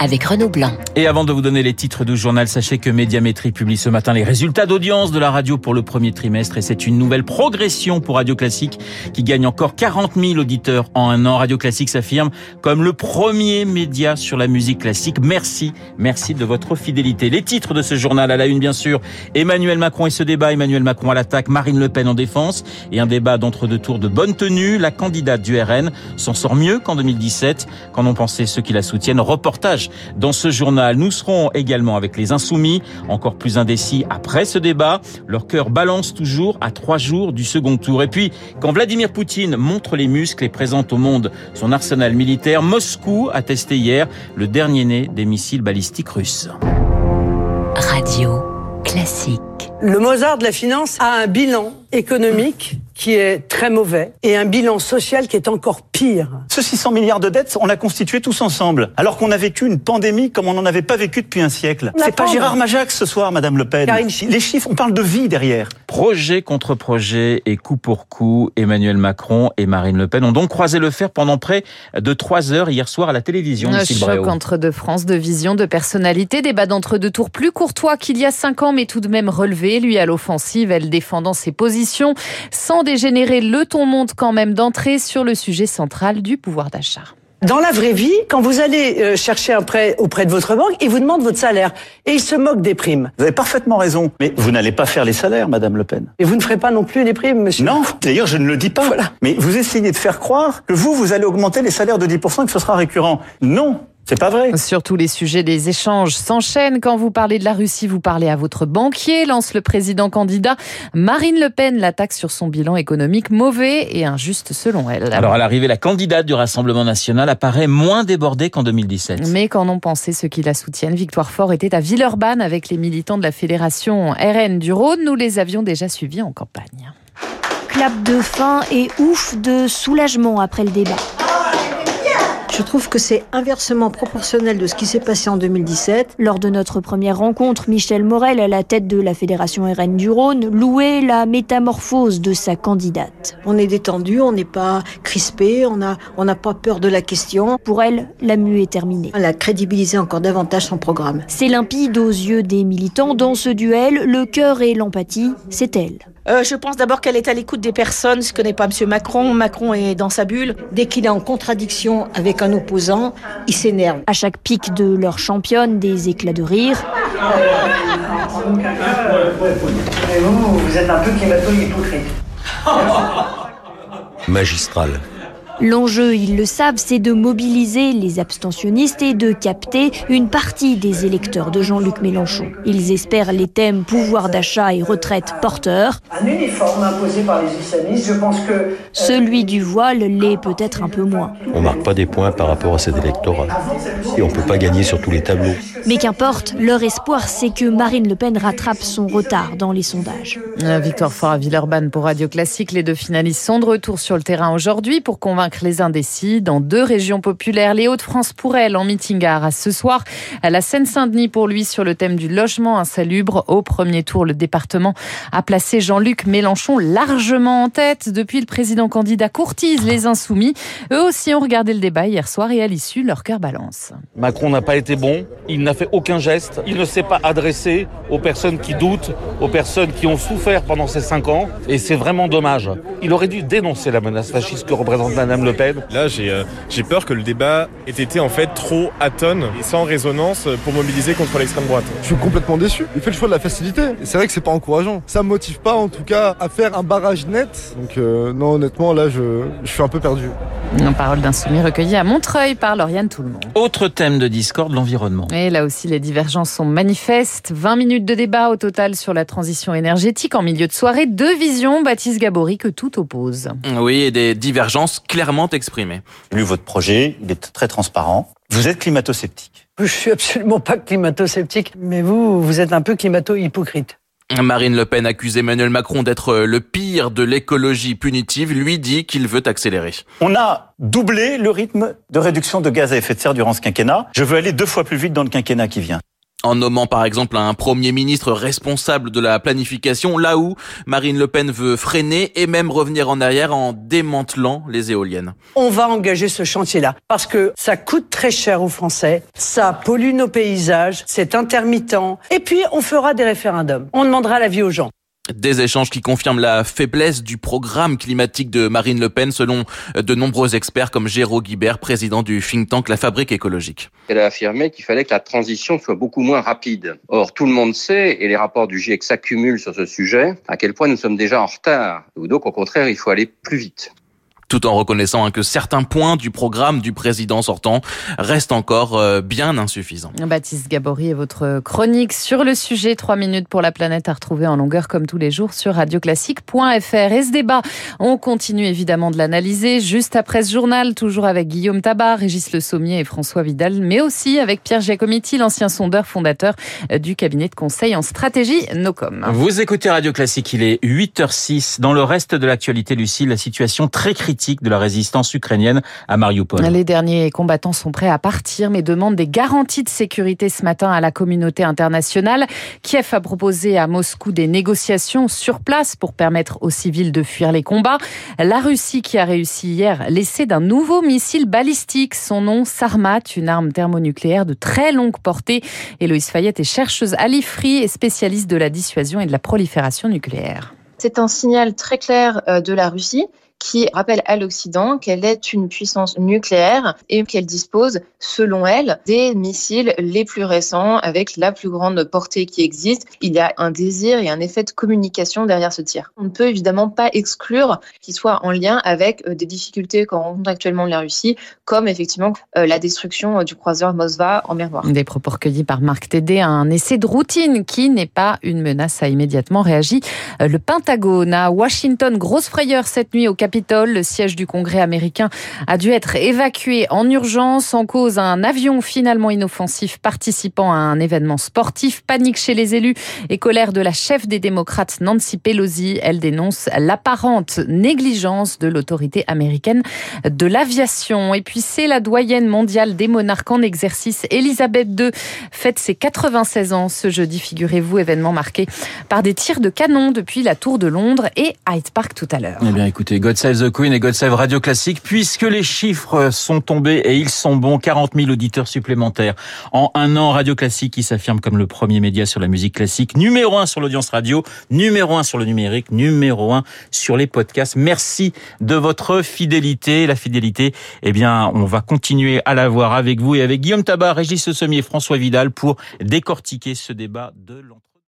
avec Renaud Blanc. Et avant de vous donner les titres du journal, sachez que Médiamétrie publie ce matin les résultats d'audience de la radio pour le premier trimestre et c'est une nouvelle progression pour Radio Classique qui gagne encore 40 000 auditeurs en un an. Radio Classique s'affirme comme le premier média sur la musique classique. Merci, merci de votre fidélité. Les titres de ce journal à la une, bien sûr, Emmanuel Macron et ce débat, Emmanuel Macron à l'attaque, Marine Le Pen en défense et un débat d'entre-deux tours de bonne tenue. La candidate du RN s'en sort mieux qu'en 2017 quand on pensait ceux qui la soutiennent. Reportage dans ce journal. Nous serons également avec les insoumis, encore plus indécis après ce débat. Leur cœur balance toujours à trois jours du second tour. Et puis, quand Vladimir Poutine montre les muscles et présente au monde son arsenal militaire, Moscou a testé hier le dernier né des missiles balistiques russes. Radio classique. Le Mozart de la finance a un bilan économique qui est très mauvais et un bilan social qui est encore pire. Ce 600 milliards de dettes, on l'a constitué tous ensemble, alors qu'on a vécu une pandémie comme on n'en avait pas vécu depuis un siècle. C'est pas Gérard Majax ce soir, Madame Le Pen. Les chiffres, on parle de vie derrière. Projet contre projet et coup pour coup, Emmanuel Macron et Marine Le Pen ont donc croisé le fer pendant près de trois heures hier soir à la télévision. Un choc entre deux France, de vision, de personnalité, débat d'entre deux tours plus courtois qu'il y a cinq ans, mais tout de même relevé. Lui à l'offensive, elle défendant ses positions sans dégénérer, le ton monte quand même d'entrée sur le sujet central du pouvoir d'achat. Dans la vraie vie, quand vous allez euh, chercher un prêt auprès de votre banque, ils vous demandent votre salaire et ils se moquent des primes. Vous avez parfaitement raison, mais vous n'allez pas faire les salaires, Madame Le Pen. Et vous ne ferez pas non plus les primes, monsieur. Non, d'ailleurs, je ne le dis pas. Voilà. Mais vous essayez de faire croire que vous, vous allez augmenter les salaires de 10% et que ce sera récurrent. Non, c'est pas vrai. Sur tous les sujets, les échanges s'enchaînent. Quand vous parlez de la Russie, vous parlez à votre banquier, lance le président candidat. Marine Le Pen l'attaque sur son bilan économique mauvais et injuste selon elle. Alors à l'arrivée, la candidate du Rassemblement national apparaît moins débordée qu'en 2017. Mais qu'en ont pensé ceux qui la soutiennent? Victoire Fort était à Villeurbanne avec les militants de la fédération RN du Rhône. Nous les avions déjà suivis en campagne. Clap de fin et ouf de soulagement après le débat. Je trouve que c'est inversement proportionnel de ce qui s'est passé en 2017. Lors de notre première rencontre, Michel Morel, à la tête de la Fédération RN du Rhône, louait la métamorphose de sa candidate. On est détendu, on n'est pas crispé, on n'a on pas peur de la question. Pour elle, la mue est terminée. Elle a crédibilisé encore davantage son programme. C'est limpide aux yeux des militants. Dans ce duel, le cœur et l'empathie, c'est elle. Euh, je pense d'abord qu'elle est à l'écoute des personnes. Je connais pas M. Macron. Macron est dans sa bulle. Dès qu'il est en contradiction avec un opposant, il s'énerve. À chaque pic de leur championne, des éclats de rire. vous, vous êtes un peu climato-hypocrite. Magistral. L'enjeu, ils le savent, c'est de mobiliser les abstentionnistes et de capter une partie des électeurs de Jean-Luc Mélenchon. Ils espèrent les thèmes pouvoir d'achat et retraite porteurs. Un uniforme imposé par les islamistes, je pense que... Celui du voile l'est peut-être un peu moins. On marque pas des points par rapport à cet électorat. Et on peut pas gagner sur tous les tableaux. Mais qu'importe, leur espoir, c'est que Marine Le Pen rattrape son retard dans les sondages. Victoire Fort à Villeurbanne pour Radio Classique. Les deux finalistes sont de retour sur le terrain aujourd'hui pour convaincre les indécis dans deux régions populaires. Les Hauts-de-France pour elle en meeting à Arras ce soir. À la Seine-Saint-Denis pour lui sur le thème du logement insalubre. Au premier tour, le département a placé Jean-Luc Mélenchon largement en tête. Depuis, le président candidat courtise les insoumis. Eux aussi ont regardé le débat hier soir et à l'issue, leur cœur balance. Macron n'a pas été bon. Il n'a fait aucun geste. Il ne s'est pas adressé aux personnes qui doutent, aux personnes qui ont souffert pendant ces cinq ans. Et c'est vraiment dommage. Il aurait dû dénoncer la menace fasciste que représente Madame Le Pen. Là, j'ai euh, j'ai peur que le débat ait été en fait trop atone et sans résonance pour mobiliser contre l'extrême droite. Je suis complètement déçu. Il fait le choix de la facilité. C'est vrai que c'est pas encourageant. Ça me motive pas, en tout cas, à faire un barrage net. Donc euh, non, honnêtement, là, je, je suis un peu perdu. En parole d'insoumis recueillie à Montreuil par Lauriane Tout-le-Monde. Autre thème de discorde, l'environnement. Et là aussi, les divergences sont manifestes. 20 minutes de débat au total sur la transition énergétique en milieu de soirée. Deux visions, Baptiste Gabory, que tout oppose. Oui, et des divergences clairement exprimées. J'ai lu votre projet, il est très transparent. Vous êtes climato-sceptique. Je suis absolument pas climato-sceptique, mais vous, vous êtes un peu climato-hypocrite. Marine Le Pen accuse Emmanuel Macron d'être le pire de l'écologie punitive, lui dit qu'il veut accélérer. On a doublé le rythme de réduction de gaz à effet de serre durant ce quinquennat. Je veux aller deux fois plus vite dans le quinquennat qui vient en nommant par exemple un Premier ministre responsable de la planification, là où Marine Le Pen veut freiner et même revenir en arrière en démantelant les éoliennes. On va engager ce chantier-là parce que ça coûte très cher aux Français, ça pollue nos paysages, c'est intermittent, et puis on fera des référendums. On demandera l'avis aux gens. Des échanges qui confirment la faiblesse du programme climatique de Marine Le Pen selon de nombreux experts comme Géraud Guibert, président du think tank La Fabrique écologique. Elle a affirmé qu'il fallait que la transition soit beaucoup moins rapide. Or, tout le monde sait, et les rapports du GIEC s'accumulent sur ce sujet, à quel point nous sommes déjà en retard. Ou donc, au contraire, il faut aller plus vite tout en reconnaissant hein, que certains points du programme du président sortant restent encore euh, bien insuffisants. Baptiste Gabory et votre chronique sur le sujet 3 minutes pour la planète à retrouver en longueur comme tous les jours sur radioclassique.fr. Et ce débat, on continue évidemment de l'analyser juste après ce journal, toujours avec Guillaume Tabar, Régis Le Sommier et François Vidal, mais aussi avec Pierre Giacometti, l'ancien sondeur fondateur euh, du cabinet de conseil en stratégie Nocom. Vous écoutez Radio Classique, il est 8h06. Dans le reste de l'actualité, Lucie, la situation très critique de la résistance ukrainienne à Mariupol. Les derniers combattants sont prêts à partir, mais demandent des garanties de sécurité ce matin à la communauté internationale. Kiev a proposé à Moscou des négociations sur place pour permettre aux civils de fuir les combats. La Russie qui a réussi hier l'essai d'un nouveau missile balistique. Son nom, Sarmat, une arme thermonucléaire de très longue portée. Héloïse Fayette est chercheuse à l'IFRI et spécialiste de la dissuasion et de la prolifération nucléaire. C'est un signal très clair euh, de la Russie qui rappelle à l'Occident qu'elle est une puissance nucléaire et qu'elle dispose, selon elle, des missiles les plus récents avec la plus grande portée qui existe. Il y a un désir et un effet de communication derrière ce tir. On ne peut évidemment pas exclure qu'il soit en lien avec euh, des difficultés qu'on rencontre actuellement la Russie, comme effectivement euh, la destruction euh, du croiseur Moskva en mer Noire. Des propos recueillis par Marc Tédé, un essai de routine qui n'est pas une menace, a immédiatement réagi le Pentagone. À Washington, grosse frayeur cette nuit au Le siège du Congrès américain, a dû être évacué en urgence en cause un avion finalement inoffensif participant à un événement sportif. Panique chez les élus et colère de la chef des démocrates Nancy Pelosi. Elle dénonce l'apparente négligence de l'autorité américaine de l'aviation. Et puis c'est la doyenne mondiale des monarques en exercice. Elisabeth II fête ses 96 ans ce jeudi, figurez-vous, événement marqué par des tirs de canon depuis la Tour de Londres et Hyde Park tout à l'heure. Eh bien écoutez, God Save the Queen et God Save Radio Classique, puisque les chiffres sont tombés et ils sont bons, 40 000 auditeurs supplémentaires en un an. Radio Classique qui s'affirme comme le premier média sur la musique classique, numéro un sur l'audience radio, numéro un sur le numérique, numéro un sur les podcasts. Merci de votre fidélité. La fidélité, eh bien, on va continuer à la voir avec vous et avec Guillaume Tabar, Régis Sommier, François Vidal pour décortiquer ce débat de l'entreprise.